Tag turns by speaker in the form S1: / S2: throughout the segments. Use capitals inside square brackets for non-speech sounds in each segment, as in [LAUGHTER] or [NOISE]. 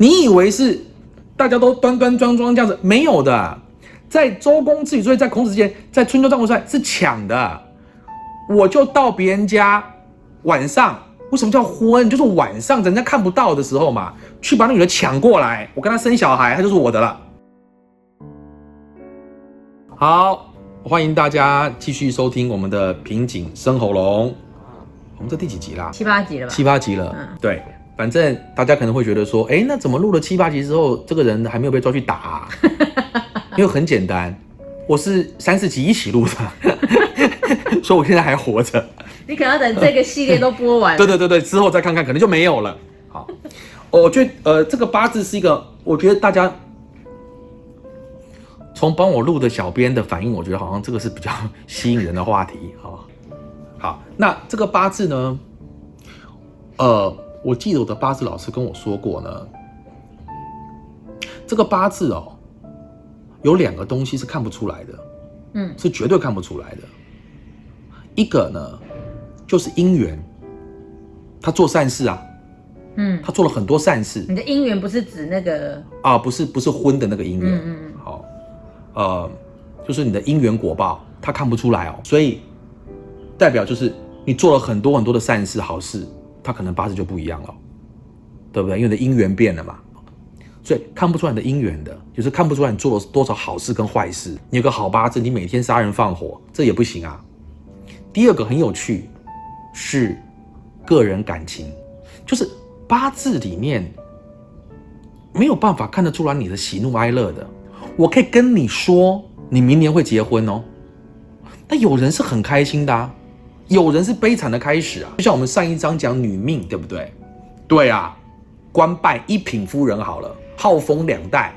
S1: 你以为是大家都端端庄庄这样子？没有的，在周公自己所以在孔子之前，在春秋战国时代是抢的。我就到别人家晚上，为什么叫婚？就是晚上人家看不到的时候嘛，去把那女的抢过来，我跟她生小孩，她就是我的了。好，欢迎大家继续收听我们的瓶颈生喉咙。我们这第几集啦？
S2: 七八集了吧？
S1: 七八集了。
S2: 嗯
S1: 对，反正大家可能会觉得说，哎，那怎么录了七八集之后，这个人还没有被抓去打、啊？[LAUGHS] 因为很简单，我是三四集一起录的，[LAUGHS] 所以我现在还活着。
S2: 你可能要等这个系列都播完。[LAUGHS]
S1: 对对对对，之后再看看，可能就没有了。好，我觉得呃，这个八字是一个，我觉得大家从帮我录的小编的反应，我觉得好像这个是比较吸引人的话题啊。好，那这个八字呢，呃，我记得我的八字老师跟我说过呢，这个八字哦，有两个东西是看不出来的，
S2: 嗯，
S1: 是绝对看不出来的。一个呢，就是姻缘，他做善事啊，
S2: 嗯，
S1: 他做了很多善事。
S2: 你的姻缘不是指那个，
S1: 啊，不是不是婚的那个姻缘，
S2: 嗯嗯嗯。
S1: 好，呃，就是你的因缘果报，他看不出来哦，所以代表就是你做了很多很多的善事好事，他可能八字就不一样了，对不对？因为你的因缘变了嘛，所以看不出来你的因缘的，就是看不出来你做了多少好事跟坏事。你有个好八字，你每天杀人放火，这也不行啊。第二个很有趣，是个人感情，就是八字里面没有办法看得出来你的喜怒哀乐的。我可以跟你说，你明年会结婚哦。但有人是很开心的啊，有人是悲惨的开始啊。就像我们上一章讲女命，对不对？对啊，官拜一品夫人好了，号封两代，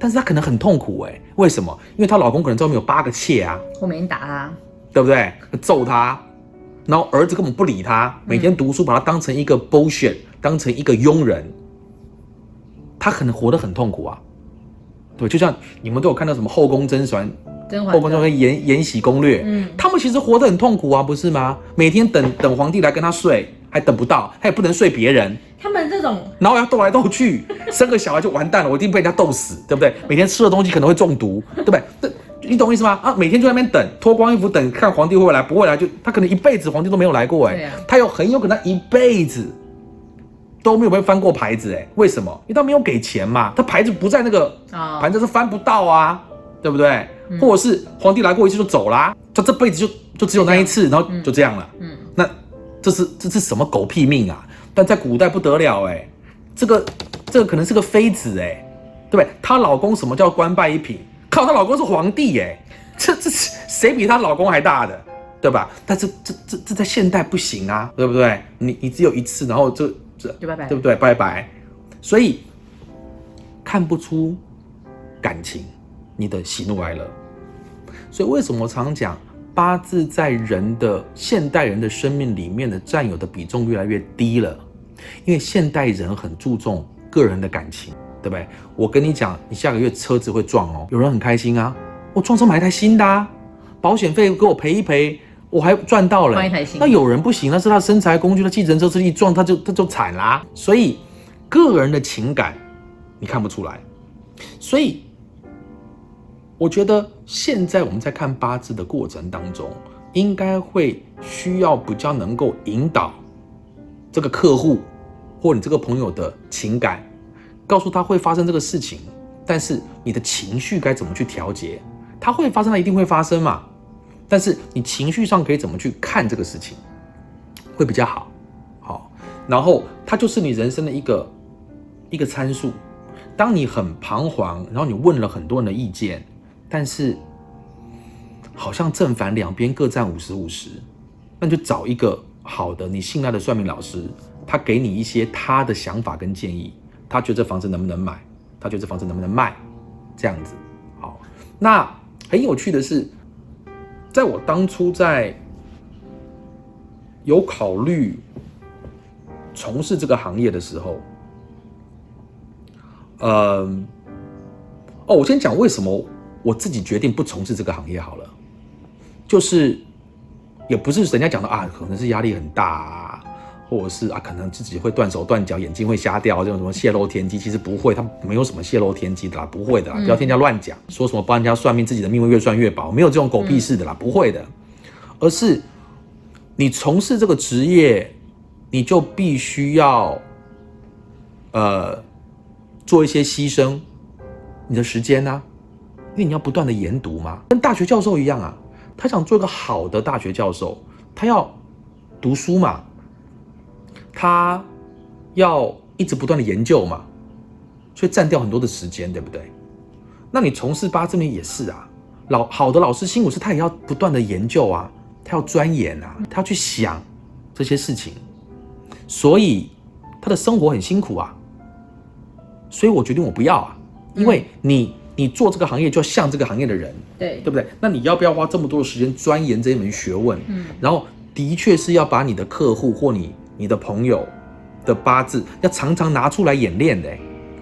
S1: 但是她可能很痛苦哎，为什么？因为她老公可能后面有八个妾啊，
S2: 我每天打她，
S1: 对不对？揍她，然后儿子根本不理她，每天读书把她当成一个 bullshit，当成一个佣人，她可能活得很痛苦啊。对，就像你们都有看到什么《后宫甄嬛》
S2: 甄嬛
S1: 后宫甄嬛延延禧攻略，
S2: 嗯
S1: 他们其实活得很痛苦啊，不是吗？每天等等皇帝来跟他睡，还等不到，他也不能睡别人，
S2: 他们这种
S1: 然后要斗来斗去，[LAUGHS] 生个小孩就完蛋了，我一定被人家斗死，对不对？每天吃的东西可能会中毒，对不对？这你懂我意思吗？啊，每天就在那边等，脱光衣服等看皇帝会不会来，不会来就他可能一辈子皇帝都没有来过，哎、
S2: 啊
S1: 他有很有可能一辈子都没有被翻过牌子，哎，为什么？因为他没有给钱嘛，他牌子不在那个
S2: 啊，
S1: 反正是翻不到啊，对不对？或者是皇帝来过一次就走啦，他这辈子就就只有那一次，然后就这样了。
S2: 嗯，
S1: 那这是这是什么狗屁命啊？但在古代不得了哎、这个这个可能是个妃子哎、对不对？她老公什么叫官拜一品？靠，她老公是皇帝哎、这这是谁比她老公还大的？对吧？但这这这这在现代不行啊，对不对？你你只有一次，然后就这
S2: 就拜拜
S1: 对不对？拜拜。所以看不出感情，你的喜怒哀乐。所以为什么我常讲八字在人的现代人的生命里面的占有的比重越来越低了？因为现代人很注重个人的感情，对不对？我跟你讲，你下个月车子会撞哦，有人很开心啊，我撞车买一台新的啊，保险费给我赔一赔，我还赚到了。那有人不行，那是他的身材工具，他计程车车一撞他就他就惨啦。所以个人的情感你看不出来，所以我觉得现在我们在看八字的过程当中，应该会需要比较能够引导这个客户或你这个朋友的情感，告诉他会发生这个事情，但是你的情绪该怎么去调节？它会发生，它一定会发生嘛。但是你情绪上可以怎么去看这个事情，会比较好。好，然后它就是你人生的一个一个参数。当你很彷徨，然后你问了很多人的意见，但是好像正反两边各占五十五十，那你就找一个好的你信赖的算命老师，他给你一些他的想法跟建议，他觉得这房子能不能买，他觉得这房子能不能卖，这样子。好，那很有趣的是，在我当初在有考虑从事这个行业的时候，呃，哦，我先讲为什么我自己决定不从事这个行业好了，就是也不是人家讲的啊，可能是压力很大啊，或者是啊，可能自己会断手断脚，眼睛会瞎掉，这种什么泄露天机，其实不会，他没有什么泄露天机的啦，不会的啦，不要听人家乱讲，说什么帮人家算命，自己的命会越算越薄，没有这种狗屁事的啦，不会的，而是你从事这个职业，你就必须要呃做一些牺牲，你的时间呢、因为你要不断的研读嘛，跟大学教授一样啊，他想做一个好的大学教授，他要读书嘛。他要一直不断的研究嘛，所以占掉很多的时间，对不对？那你从事八字面也是啊，老好的老师辛苦是，他也要不断的研究啊，他要钻研啊，他要去想这些事情，所以他的生活很辛苦啊。所以我决定我不要啊，因为你你做这个行业就要像这个行业的人，
S2: 对
S1: 对不对？那你要不要花这么多的时间钻研这一门学问？
S2: 嗯，
S1: 然后的确是要把你的客户或你你的朋友的八字要常常拿出来演练的，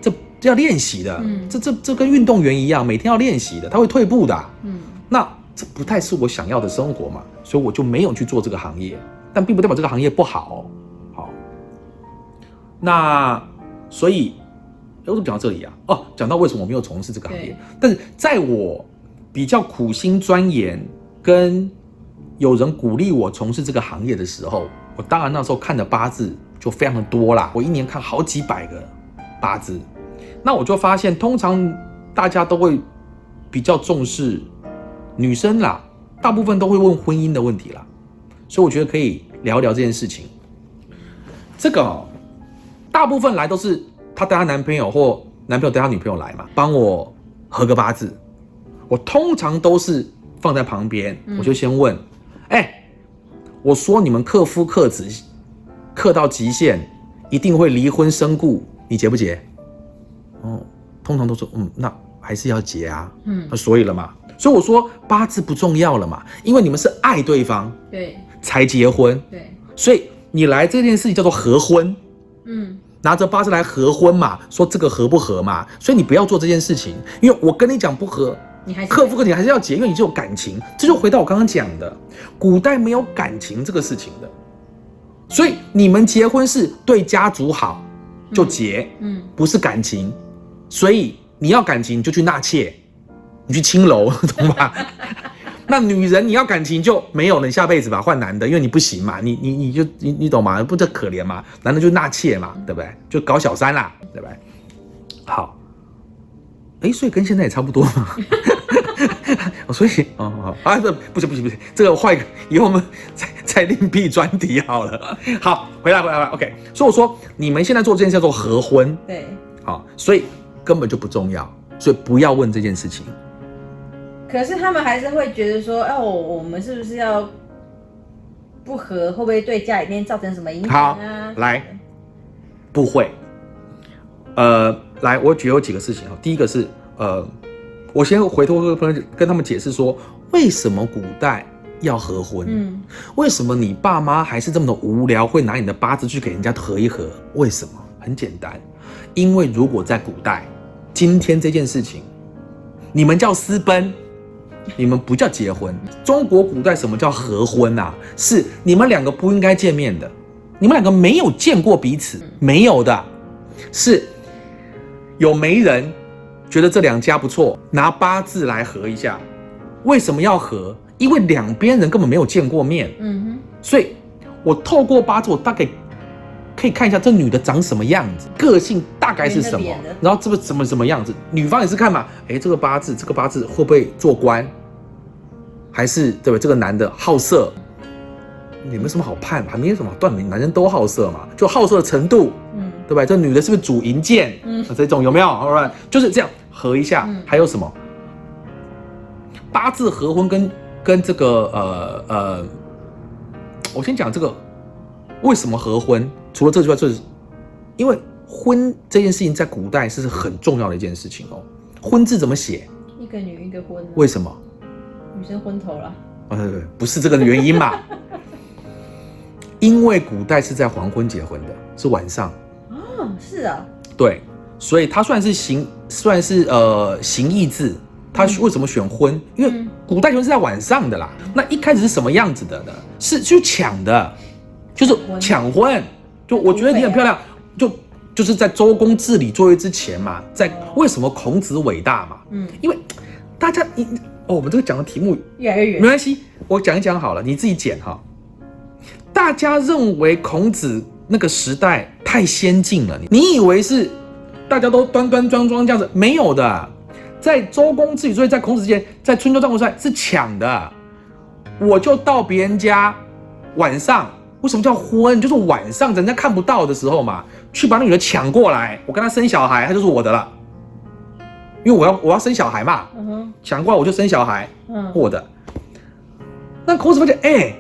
S1: 这这要练习的，
S2: 嗯
S1: 这这这跟运动员一样，每天要练习的，他会退步的。
S2: 嗯
S1: 那这不太是我想要的生活嘛，所以我就没有去做这个行业，但并不代表这个行业不好。好，那所以，诶我怎么讲到这里啊？哦，讲到为什么我没有从事这个行业，但是在我比较苦心钻研跟有人鼓励我从事这个行业的时候，我当然那时候看的八字就非常的多啦，我一年看好几百个八字，那我就发现，通常大家都会比较重视女生啦，大部分都会问婚姻的问题啦，所以我觉得可以聊一聊这件事情。这个、哦、大部分来都是她带她男朋友或男朋友带她女朋友来嘛，帮我合个八字。我通常都是放在旁边，我就先问，哎、我说你们克夫克子克到极限，一定会离婚身故，你结不结？哦，通常都说，嗯，那还是要结啊。
S2: 嗯。
S1: 那所以了嘛，所以我说八字不重要了嘛，因为你们是爱对方
S2: 对。
S1: 才结婚，
S2: 对，
S1: 所以你来这件事情叫做合婚，
S2: 嗯
S1: 拿着八字来合婚嘛，说这个合不合嘛，所以你不要做这件事情，因为我跟你讲不合，
S2: 你还是
S1: 克服克你还是要结，因为你就有感情，这就回到我刚刚讲的，古代没有感情这个事情的，所以你们结婚是对家族好就结，
S2: 嗯
S1: 不是感情，所以你要感情你就去纳妾，你去青楼，[LAUGHS] 懂吧？[LAUGHS] 那女人你要感情就没有了，你下辈子吧换男的，因为你不行嘛，你你你就你你懂吗？不这可怜嘛？男的就纳妾嘛，对不对？就搞小三啦，对不对？好，哎，所以跟现在也差不多嘛。[LAUGHS] 哦所以哦好啊，不不行不行不行，这个换一个，以后我们 [LAUGHS] 再再另辟专题好了。好，回来回来回来，OK。所以我说你们现在做这件事叫做合婚，
S2: 对。
S1: 好，所以根本就不重要，所以不要问这件事情。
S2: 可是他们还是会觉得说，哦，我们是不是要不和，会不会对家里面造成什么影响啊？
S1: 来，不会。呃，来，我举有几个事情啊。第一个是，呃，我先回头跟跟他们解释说，为什么古代要合婚？
S2: 嗯
S1: 为什么你爸妈还是这么的无聊，会拿你的八字去给人家合一合？为什么？很简单，因为如果在古代，今天这件事情，你们叫私奔，你们不叫结婚。中国古代什么叫合婚啊？是你们两个不应该见面的，你们两个没有见过彼此，没有的，是有媒人觉得这两家不错，拿八字来合一下。为什么要合？因为两边人根本没有见过面，
S2: 嗯哼
S1: 所以我透过八字，我大概可以看一下这女的长什么样子，个性大概是什么然后这个什么什么样子。女方也是看嘛，哎，这个八字，这个八字会不会做官，还是对吧？这个男的好色，也没什么好判，还没有什么好断明，男人都好色嘛，就好色的程度，
S2: 嗯
S1: 对吧？这女的是不是主淫贱？
S2: 嗯
S1: 嗯，这种有没有？？Right，，就是这样合一下。
S2: 嗯
S1: 还有什么？八字合婚跟跟这个呃呃，我先讲这个为什么合婚？除了这之外，就是因为婚这件事情在古代是很重要的一件事情哦。婚字怎么写？
S2: 一个女一个婚啊，
S1: 为什么？
S2: 女生昏头了，
S1: 呃，不是这个原因嘛？[LAUGHS] 因为古代是在黄昏结婚的，是晚上。
S2: 哦，是啊，
S1: 对，所以它算是形，算是呃形意字。它
S2: 嗯
S1: 为什么选婚？因为
S2: 嗯
S1: 古代婚是在晚上的啦。那一开始是什么样子的呢？是去抢的，就是
S2: 婚
S1: 抢婚。就我觉得你很漂亮，就就是在周公治理作业之前嘛，在为什么孔子伟大嘛？
S2: 嗯，
S1: 因为大家你哦，我们这个讲的题目
S2: 越来越远
S1: 没。关系，我讲一讲好了，你自己剪哈。大家认为孔子那个时代太先进了，你你以为是大家都端端庄庄这样子？没有的，在周公治理，作业在孔子之前，在春秋战国时代是抢的。我就到别人家晚上，为什么叫婚？就是晚上人家看不到的时候嘛，去把那女的抢过来，我跟她生小孩，她就是我的了。因为我要我要生小孩嘛，抢过来我就生小孩，
S2: 嗯，
S1: 我的。那孔子发现，哎、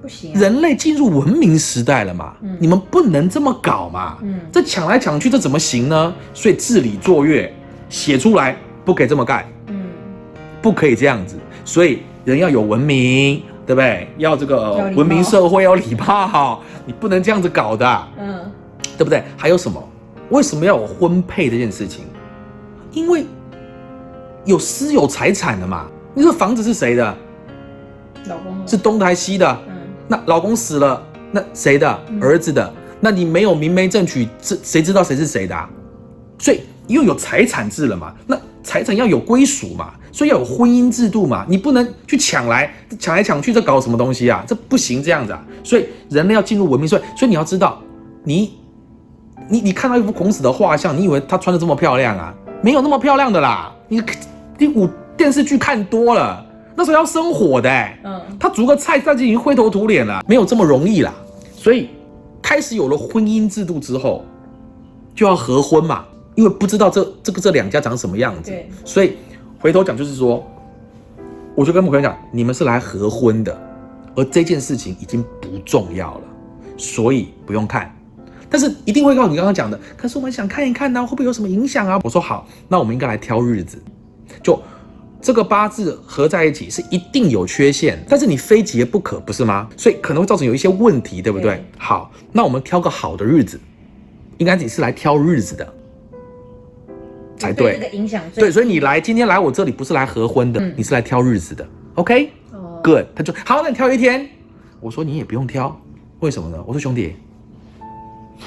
S2: 不行啊。
S1: 人类进入文明时代了嘛，
S2: 嗯
S1: 你们不能这么搞嘛，
S2: 嗯
S1: 这抢来抢去，这怎么行呢？所以治理作乐写出来，不可以这么干，
S2: 嗯，
S1: 不可以这样子，所以人要有文明，对不对？要这个文明社会要礼貌，你不能这样子搞的，
S2: 嗯，
S1: 对不对？还有什么？为什么要有婚配这件事情？因为有私有财产的嘛，你说房子是谁的？
S2: 老公
S1: 是东的还是西的？
S2: 嗯
S1: 那老公死了，那谁的？
S2: 嗯
S1: 儿子的？那你没有明媒正娶，这谁知道谁是谁的、啊？所以因为有财产制了嘛，那财产要有归属嘛，所以要有婚姻制度嘛，你不能去抢来抢来抢去，这搞什么东西啊？这不行这样子啊！所以人类要进入文明社会，所以你要知道，你你你看到一幅孔子的画像，你以为他穿的这么漂亮啊？没有那么漂亮的啦，你第五电视剧看多了，那时候要生火的、欸，
S2: 嗯
S1: 他煮个菜，大家已经灰头土脸了，没有这么容易啦。所以开始有了婚姻制度之后，就要合婚嘛，因为不知道这这个这两家长什么样子，所以回头讲就是说，我就跟我朋友讲，你们是来合婚的，而这件事情已经不重要了，所以不用看。但是一定会告诉你刚刚讲的，可是我们想看一看呢、会不会有什么影响啊？我说好，那我们应该来挑日子，就这个八字合在一起是一定有缺陷，但是你非结不可，不是吗？所以可能会造成有一些问题，对不对？
S2: 对
S1: 好，那我们挑个好的日子，应该你是来挑日子的才对。
S2: 这个影响最
S1: 对，所以你来今天来我这里不是来合婚的，
S2: 嗯
S1: 你是来挑日子的。OK，
S2: 哦
S1: good，他就好，那你挑一天。我说你也不用挑，为什么呢？我说兄弟，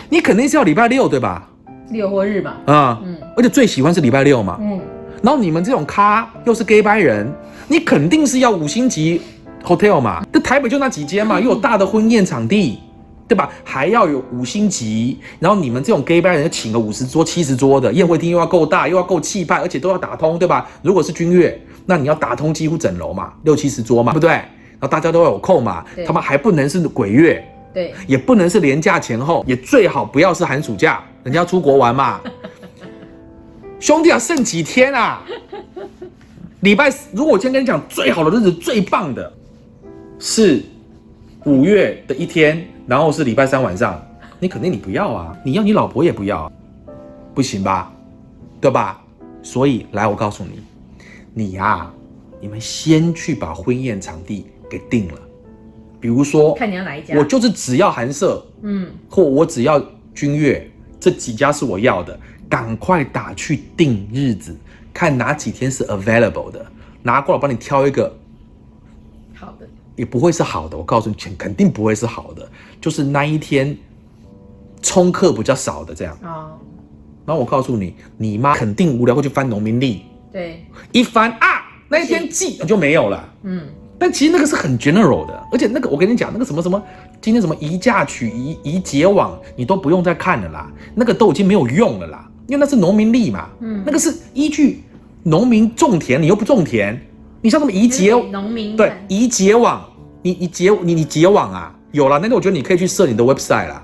S1: 你肯定是要礼拜六对吧？
S2: 六或日嘛，
S1: 啊、
S2: 嗯
S1: 而且最喜欢是礼拜六嘛。
S2: 嗯，
S1: 然后你们这种咖又是 gay 白人，你肯定是要五星级 hotel 嘛。这台北就那几间嘛，又有大的婚宴场地，对吧？还要有五星级，然后你们这种 gay 白人请个五十桌、七十桌的宴会厅又要够大，又要够气派，而且都要打通，对吧？如果是君悦，那你要打通几乎整楼嘛，六七十桌嘛，对不对？然后大家都要有空嘛，他们还不能是鬼月，
S2: 对，
S1: 也不能是年假前后，也最好不要是寒暑假，人家要出国玩嘛。[LAUGHS] 兄弟啊，剩几天啊？礼拜四，如果我今天跟你讲最好的日子、最棒的，是五月的一天，然后是礼拜三晚上，你肯定你不要啊，你要你老婆也不要，不行吧？对吧？所以来，我告诉你，你呀、你们先去把婚宴场地给定了，比如说，
S2: 看你要哪一家。
S1: 我就是只要寒舍，
S2: 嗯，
S1: 或我只要君悦，这几家是我要的，赶快打去定日子，看哪几天是 available 的，拿过来帮你挑一个，也不会是好的，我告诉你，肯肯定不会是好的，就是那一天冲客比较少的这样。
S2: 哦，
S1: 然后我告诉你，你妈肯定无聊会去翻农民历，
S2: 对，
S1: 一翻啊，那一天记就没有了。
S2: 嗯，
S1: 但其实那个是很 general 的，而且那个我跟你讲，那个什么什么，今天什么移嫁娶、移移结网，你都不用再看了啦，那个都已经没有用了啦，因为那是农民历嘛，
S2: 嗯。
S1: 那个是依据农民种田，你又不种田，你像什么移结
S2: 农民
S1: 对
S2: 看。
S1: 移结网，你你结你你结网啊，有了，那个我觉得你可以去设你的 website 啦，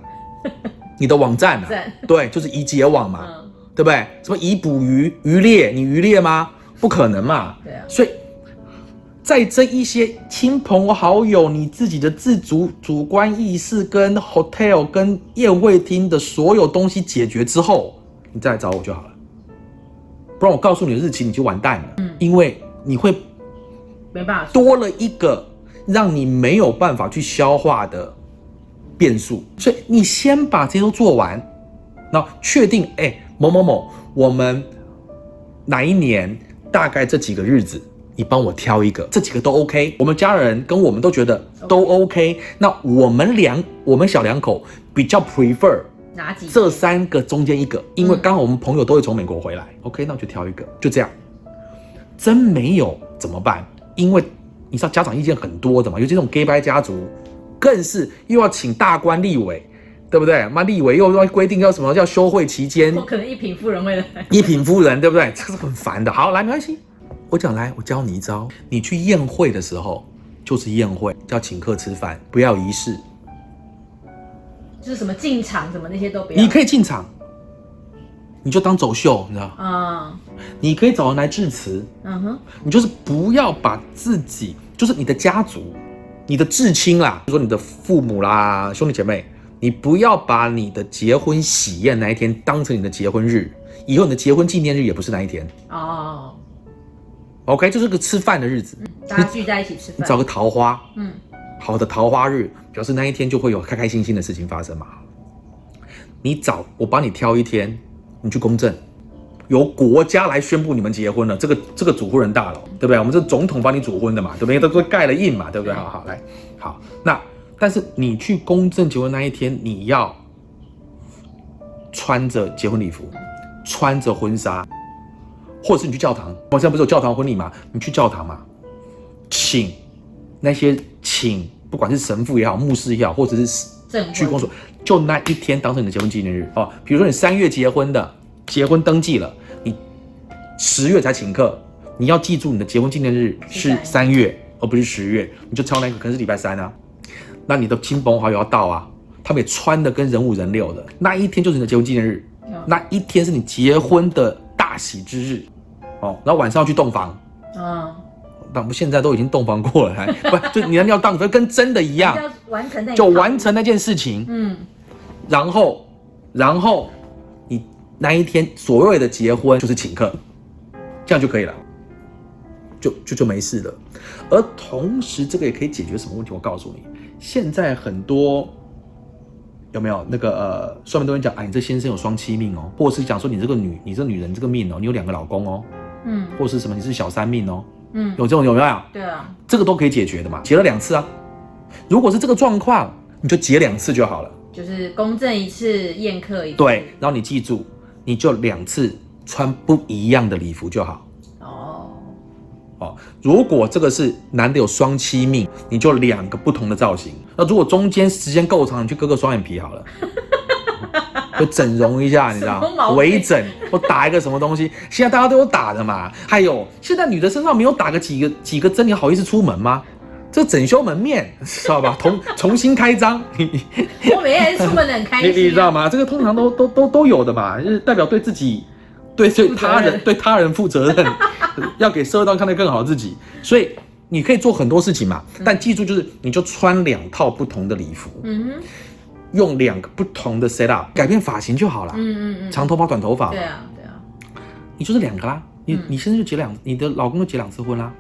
S1: [LAUGHS] 你的网站啊，对，就是以结网嘛，
S2: 嗯，
S1: 对不对？什么以捕鱼、渔猎，你渔猎吗？不可能嘛。
S2: 对啊
S1: 所以，在这一些亲朋好友、你自己的自主主观意识跟 hotel 跟宴会厅的所有东西解决之后，你再来找我就好了。不然我告诉你的日期你就完蛋了，
S2: 嗯
S1: 因为你会
S2: 没办法，
S1: 多了一个让你没有办法去消化的变数，所以你先把这些都做完，那确定哎某某某，我们哪一年大概这几个日子你帮我挑一个，这几个都 OK。我们家人跟我们都觉得都 OK。那我们两我们小两口比较 prefer
S2: 哪几
S1: 这三个中间一个，因为刚好我们朋友都会从美国回来。OK，那我就挑一个，就这样。真没有怎么办？因为你知道家长意见很多的嘛，尤其这种 gay 白家族，更是又要请大官立委，对不对？妈立委又要规定要什么叫休会期间
S2: 我可能一品夫人会来。
S1: 一品夫人，对不对？这个是很烦的。好，来没关系，我讲来，我教你一招。你去宴会的时候，就是宴会，叫请客吃饭，不要仪式。
S2: 就是什么进场什么那些都不要。
S1: 你可以进场，你就当走秀，你知道？
S2: 啊，
S1: 你可以找人来致辞，
S2: 嗯哼，
S1: 你就是不要把自己，就是你的家族、你的至亲啦，比如说你的父母啦、兄弟姐妹，你不要把你的结婚喜宴那一天当成你的结婚日，以后你的结婚纪念日也不是那一天。
S2: 哦
S1: ，OK，就是个吃饭的日子，
S2: 大家聚在一起吃饭。
S1: 你找个桃花，
S2: 嗯，
S1: 好的桃花日，表示那一天就会有开开心心的事情发生嘛。你找我帮你挑一天，你去公证，由国家来宣布你们结婚了，这个这个主婚人大佬，对不对？我们这总统帮你主婚的嘛，对不对？都都盖了印嘛，对不对？好好来，好，那但是你去公证结婚那一天，你要穿着结婚礼服，穿着婚纱，或者是你去教堂，我现在不是有教堂婚礼嘛？你去教堂嘛，请那些请不管是神父也好，牧师也好，或者是去公所，就那一天当成你的结婚纪念日哦。比如说你三月结婚的，结婚登记了，你十月才请客，你要记住你的结婚纪念日是
S2: 是
S1: 三月，而不是十月，你就挑那个可能是礼拜三啊。那你的亲朋好友要到啊，他们也穿的跟人五人六的，那一天就是你的结婚纪念日，
S2: 嗯
S1: 那一天是你结婚的大喜之日哦。然后晚上要去洞房。
S2: 嗯，
S1: 那我们现在都已经洞房过了，还不就你要尿当跟真的一样，[LAUGHS]
S2: 要完成那
S1: 就完成那件事情，
S2: 嗯，
S1: 然后然后你那一天所谓的结婚就是请客，这样就可以了，就就就没事了。而同时，这个也可以解决什么问题？我告诉你，现在很多有没有那个呃，算命都会讲，哎，你这先生有双妻命哦，或者是讲说你这个女，你这女人这个命哦，你有两个老公哦，
S2: 嗯
S1: 或者是什么你是小三命哦，
S2: 嗯，
S1: 有这种有没有？
S2: 对啊，
S1: 这个都可以解决的嘛，结了两次啊。如果是这个状况，你就结两次就好了。
S2: 就是公证一次，宴客一次。
S1: 对，然后你记住，你就两次穿不一样的礼服就好。
S2: 哦，
S1: 哦，如果这个是男的有双妻命，你就两个不同的造型。那如果中间时间够长，你去割个双眼皮好了，[LAUGHS] 就整容一下，你知道
S2: 什么毛病
S1: 微整或打一个什么东西。现在大家都有打的嘛。还有，现在女的身上没有打个几个几个针，你好意思出门吗？这整修门面，知道吧？重 [LAUGHS] 重新开张，你
S2: 我每天出门的很开心、
S1: 你
S2: 啊，
S1: 你知道吗？这个通常都都都都有的嘛，就是代表对自己、对对他人、
S2: 任
S1: 对他人负责任，[LAUGHS] 要给社会上看得更好的自己。所以你可以做很多事情嘛，但记住就是你就穿两套不同的礼服，
S2: 嗯哼，
S1: 用两个不同的 set up 改变发型就好了，
S2: 嗯嗯嗯，
S1: 长头发、短头发
S2: 对，啊对啊。
S1: 你就是两个啦。你
S2: 嗯
S1: 你现在就结两，你的老公就结两次婚啦。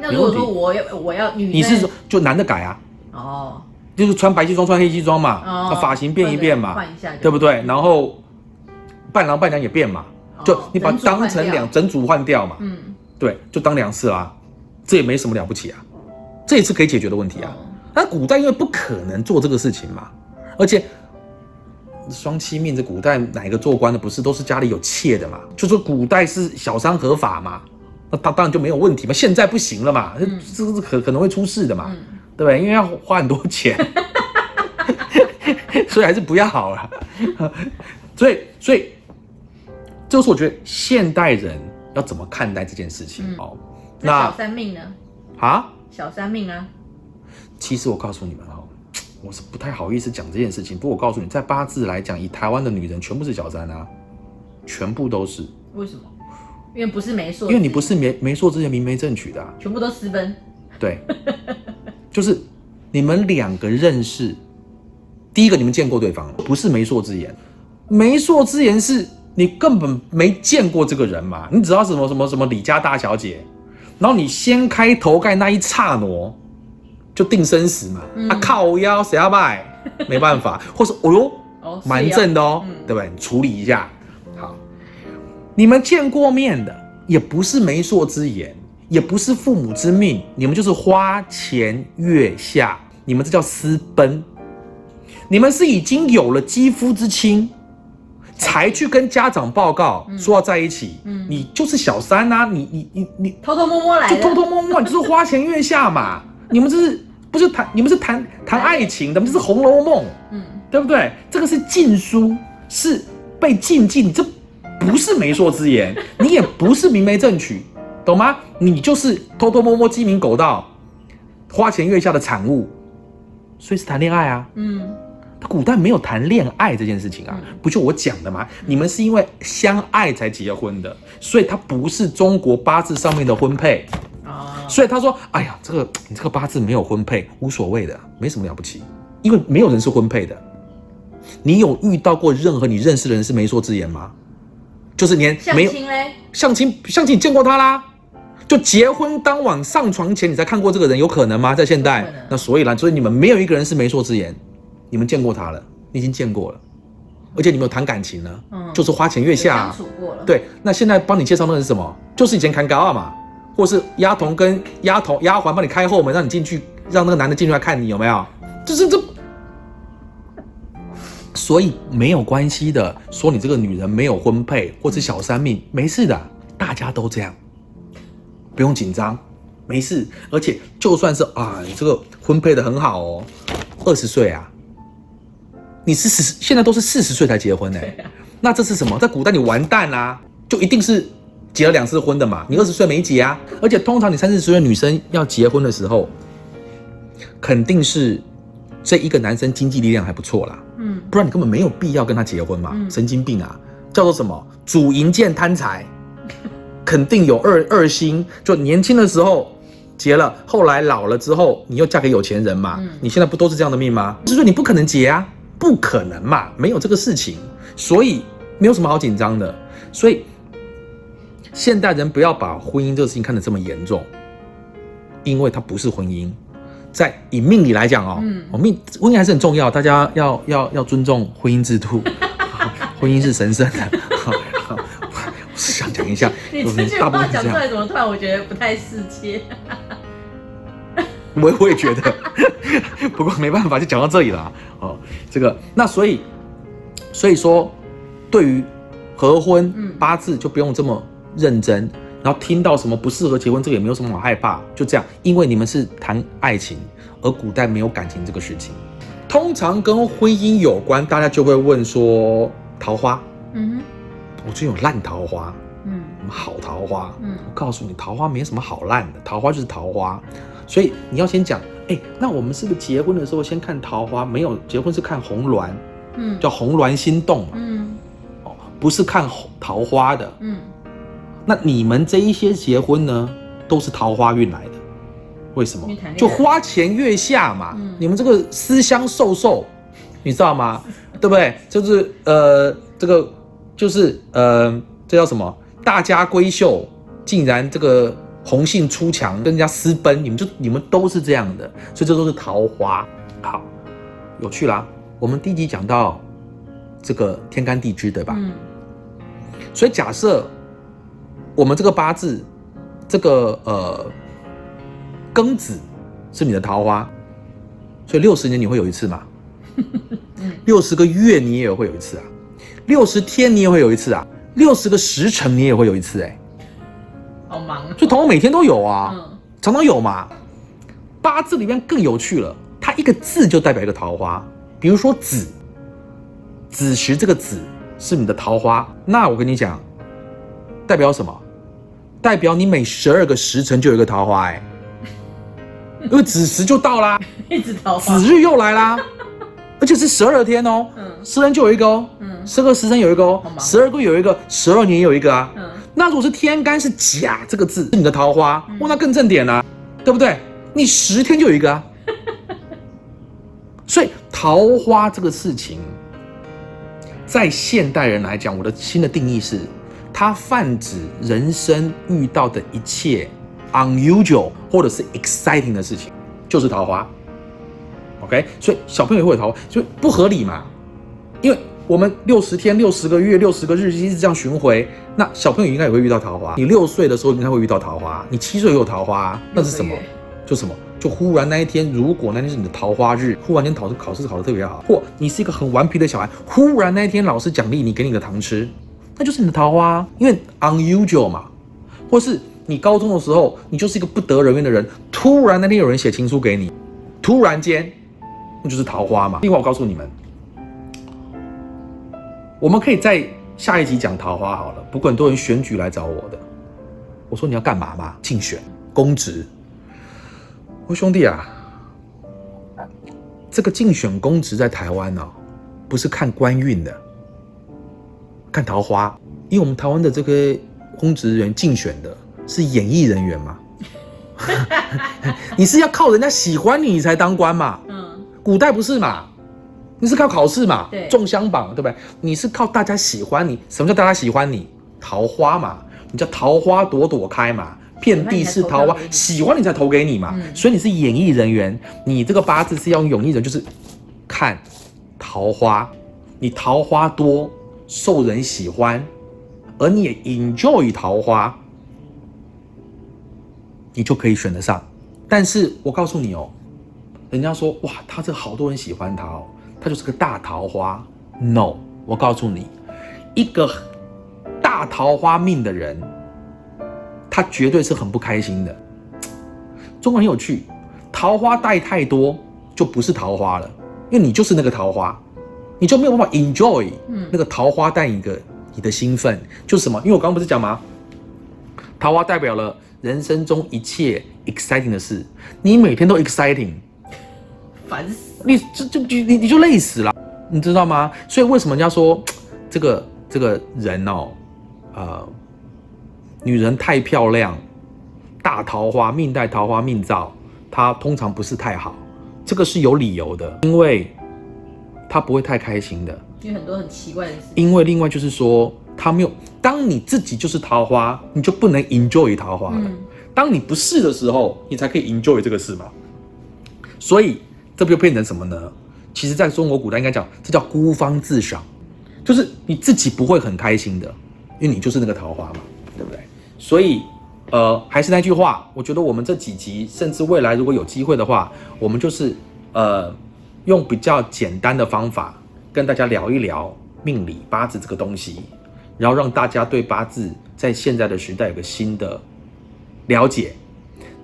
S2: 那如果说我要我要女生，
S1: 你是说就男的改啊？
S2: 哦，
S1: 就是穿白西装穿黑西装嘛，发型变一变嘛，
S2: 换一下
S1: 对不对？然后伴郎伴娘也变嘛，就
S2: 哦
S1: 你把它当成两整组换掉嘛，
S2: 嗯，
S1: 对，就当两次啦，这也没什么了不起啊，这也是可以解决的问题啊。
S2: 哦
S1: 那古代因为不可能做这个事情嘛，而且双妻命，这古代哪一个做官的不是都是家里有妾的嘛？就说古代是小三合法嘛，那他当然就没有问题嘛。现在不行了嘛，这这个是可可能会出事的嘛，
S2: 嗯
S1: 对不对？因为要花很多钱，[LAUGHS] 所以还是不要好了。所以，所以，这就是我觉得现代人要怎么看待这件事情。
S2: 嗯
S1: 哦，
S2: 那小三命呢？
S1: 啊，
S2: 小三命啊，
S1: 其实我告诉你们哦，我是不太好意思讲这件事情。不过我告诉你，在八字来讲，以台湾的女人全部是小三啊，全部都是，
S2: 为什么？因为不是媒妁，
S1: 因为你不是媒媒妁之言，明媒正娶的、啊。
S2: 全部都私奔，
S1: 对，就是你们两个认识，第一个你们见过对方，不是媒妁之言，媒妁之言是你根本没见过这个人嘛，你只知道什么什么什么李家大小姐，然后你掀开头盖那一刹那就定生死嘛，啊靠腰谁要拜？没办法，或是哦哟蛮
S2: 哦
S1: 正的哦，
S2: 嗯。
S1: 对不对？你处理一下，好。你们见过面的，也不是媒妁之言，也不是父母之命，你们就是花前月下，你们这叫私奔。你们是已经有了肌肤之亲，才去跟家长报告说要在一起。
S2: 嗯
S1: 你就是小三呐、你你你你
S2: 偷偷摸摸来，
S1: 就偷偷摸摸，你就是花前月下嘛。[LAUGHS] 你们这是不是谈？你们是谈谈爱情的，你们这是《红楼梦》，
S2: 嗯，
S1: 对不对？这个是禁书，是被禁忌，你这不是媒妁之言，[LAUGHS] 你也不是明媒正娶，懂吗？你就是偷偷摸摸、鸡鸣狗盗、花前月下的产物，所以是谈恋爱啊。
S2: 嗯
S1: 他古代没有谈恋爱这件事情啊，不就我讲的吗？你们是因为相爱才结婚的，所以他不是中国八字上面的婚配。
S2: 哦，
S1: 所以他说：“哎呀，这个你这个八字没有婚配，无所谓的，没什么了不起，因为没有人是婚配的。你有遇到过任何你认识的人是媒妁之言吗？就是连
S2: 相
S1: 没有
S2: 亲嘞，
S1: 相亲，相亲你见过他啦？就结婚当晚上床前你才看过这个人，有可能吗？在现代。那所以啦，所以你们没有一个人是媒妁之言，你们见过他了，你已经见过了，而且你们有谈感情了，
S2: 嗯。
S1: 就是花前月下。啊、
S2: 相处过了，，
S1: 对，那现在帮你介绍那个是什么？就是以前砍高二嘛，或是丫头跟丫头丫鬟帮你开后门，让你进去，让那个男的进去来看你有没有？就是这，所以没有关系的。说你这个女人没有婚配或是小三命，没事的，大家都这样，不用紧张，没事。而且就算是啊，你这个婚配的很好哦，二十岁啊，你是四十，现在都是四十岁才结婚呢、那这是什么？在古代你完蛋啦、就一定是结了两次婚的嘛。你二十岁没结啊，而且通常你三四十岁的女生要结婚的时候，肯定是这一个男生经济力量还不错啦，
S2: 嗯
S1: 不然你根本没有必要跟他结婚嘛。
S2: 嗯
S1: 神经病啊！叫做什么？主营见贪财，[LAUGHS] 肯定有二二心。就年轻的时候结了，后来老了之后，你又嫁给有钱人嘛。
S2: 嗯
S1: 你现在不都是这样的命吗？就是说你不可能结啊，不可能嘛，没有这个事情，所以没有什么好紧张的。所以现代人不要把婚姻这个事情看得这么严重，因为它不是婚姻。在以命理来讲哦，
S2: 嗯
S1: 哦命婚姻还是很重要，大家要要要尊重婚姻制度，[LAUGHS] 婚姻是神圣的。我是想讲一下，
S2: 你这句话。讲出来，怎么突然我觉得不太适切？
S1: 我我也觉得，[LAUGHS] 不过没办法，就讲到这里了。哦，这个那所以所以说，对于合婚
S2: 嗯
S1: 八字就不用这么认真，然后听到什么不适合结婚，这个也没有什么好害怕，就这样，因为你们是谈爱情，而古代没有感情这个事情。通常跟婚姻有关，大家就会问说桃花，
S2: 嗯哼。
S1: 我最近有烂桃花，
S2: 嗯。
S1: 什么好桃花？
S2: 嗯。
S1: 我告诉你，桃花没什么好烂的，桃花就是桃花，所以你要先讲，哎，那我们是不是结婚的时候先看桃花？没有，结婚是看红鸾，
S2: 嗯。
S1: 叫红鸾心动嘛，
S2: 嗯。
S1: 哦，不是看桃花的。
S2: 嗯
S1: 那你们这一些结婚呢，都是桃花运来的，为什么就花前月下嘛，
S2: 嗯
S1: 你们这个私相授受，你知道吗？[LAUGHS] 对不对？就是呃，这个就是呃，这叫什么？大家闺秀竟然这个红杏出墙，跟人家私奔，你们就你们都是这样的，所以这都是桃花。好，有趣啦。我们第一集讲到这个天干地支，对吧？
S2: 嗯
S1: 所以假设我们这个八字，这个呃庚子是你的桃花，所以六十年你会有一次嘛？[LAUGHS] 六十个月你也会有一次啊，六十天你也会有一次啊，六十个时辰你也会有一次哎、
S2: 好忙哦。
S1: 所以桃花每天都有啊，
S2: 嗯
S1: 常常有嘛。八字里面更有趣了，它一个字就代表一个桃花。比如说子，子时这个子是你的桃花，那我跟你讲，代表什么？代表你每十二个时辰就有一个桃花哎、[LAUGHS] 因为子时就到啦，
S2: 一直桃花。
S1: 子。日又来啦，而且是十二天哦，
S2: 嗯。
S1: 十天就有一个哦，
S2: 嗯。
S1: 十二个时辰有一个哦。十二个有一个，十二年有一个啊。
S2: 嗯。
S1: 那如果是天干是甲这个字是你的桃花，哇，那更正点啦、对不对？你十天就有一个啊。[LAUGHS] 所以桃花这个事情，在现代人来讲，我的新的定义是，它泛指人生遇到的一切 unusual 或者是 exciting 的事情，就是桃花。OK，所以小朋友也会有桃花，就不合理嘛，因为我们六十天、六十个月、六十个日一直这样巡回，那小朋友应该也会遇到桃花。你六岁的时候应该会遇到桃花，你七岁也有桃花，那是什么？就什么？就忽然那一天，如果那天是你的桃花日，忽然间考试考试考得特别好，或你是一个很顽皮的小孩，忽然那一天老师奖励你，给你个糖吃，那就是你的桃花，因为 unusual 嘛。或是你高中的时候，你就是一个不得人缘的人，突然那天有人写情书给你，突然间，那就是桃花嘛。另外，我告诉你们，我们可以在下一集讲桃花好了。不过很多人选举来找我的，我说你要干嘛嘛？竞选公职。我说兄弟啊，这个竞选公职在台湾呢、不是看官运的，看桃花。因为我们台湾的这个公职人员竞选的是演艺人员嘛，[LAUGHS] 你是要靠人家喜欢你，你才当官嘛。
S2: 嗯，
S1: 古代不是嘛？你是靠考试嘛？
S2: 对
S1: 中香榜，对不对？你是靠大家喜欢你。什么叫大家喜欢你？桃花嘛，你叫桃花朵朵开嘛，遍地是桃花，喜欢你才投给你嘛。
S2: 嗯
S1: 所以你是演艺人员，你这个八字是要用演艺人，就是看桃花，你桃花多，受人喜欢，而你也 enjoy 桃花，你就可以选得上。但是我告诉你哦，人家说哇，他这好多人喜欢他哦，他就是个大桃花。No，我告诉你，一个大桃花命的人，他绝对是很不开心的。中国很有趣，桃花带太多就不是桃花了，因为你就是那个桃花，你就没有办法 enjoy
S2: 嗯
S1: 那个桃花带你的你的兴奋，就是什么？因为我刚刚不是讲吗？桃花代表了人生中一切 exciting 的事，你每天都 exciting，
S2: 烦死。
S1: 你这这就你你就累死了，你知道吗？所以为什么人家说这个这个人哦，呃，女人太漂亮，大桃花命带桃花命造，她通常不是太好，这个是有理由的，因为她不会太开心的。
S2: 因为很多很奇怪的事。
S1: 因为另外就是说，他没有，当你自己就是桃花，你就不能 enjoy 桃花了。
S2: 嗯
S1: 当你不是的时候，你才可以 enjoy 这个事嘛。所以这不就变成什么呢？其实，在中国古代应该讲，这叫孤芳自赏，就是你自己不会很开心的，因为你就是那个桃花嘛，对不对？所以，呃，还是那句话，我觉得我们这几集，甚至未来如果有机会的话，我们就是呃，用比较简单的方法跟大家聊一聊命理八字这个东西，然后让大家对八字在现在的时代有个新的了解。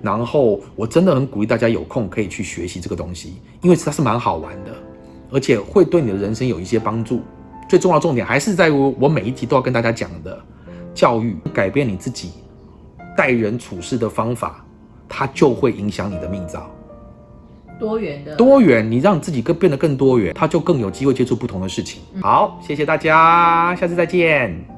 S1: 然后我真的很鼓励大家有空可以去学习这个东西，因为它是蛮好玩的，而且会对你的人生有一些帮助。最重要重点还是在于我每一集都要跟大家讲的，教育改变你自己待人处事的方法，它就会影响你的命造。
S2: 多元的。
S1: 多元，你让自己更变得更多元，他就更有机会接触不同的事情。好，谢谢大家，下次再见。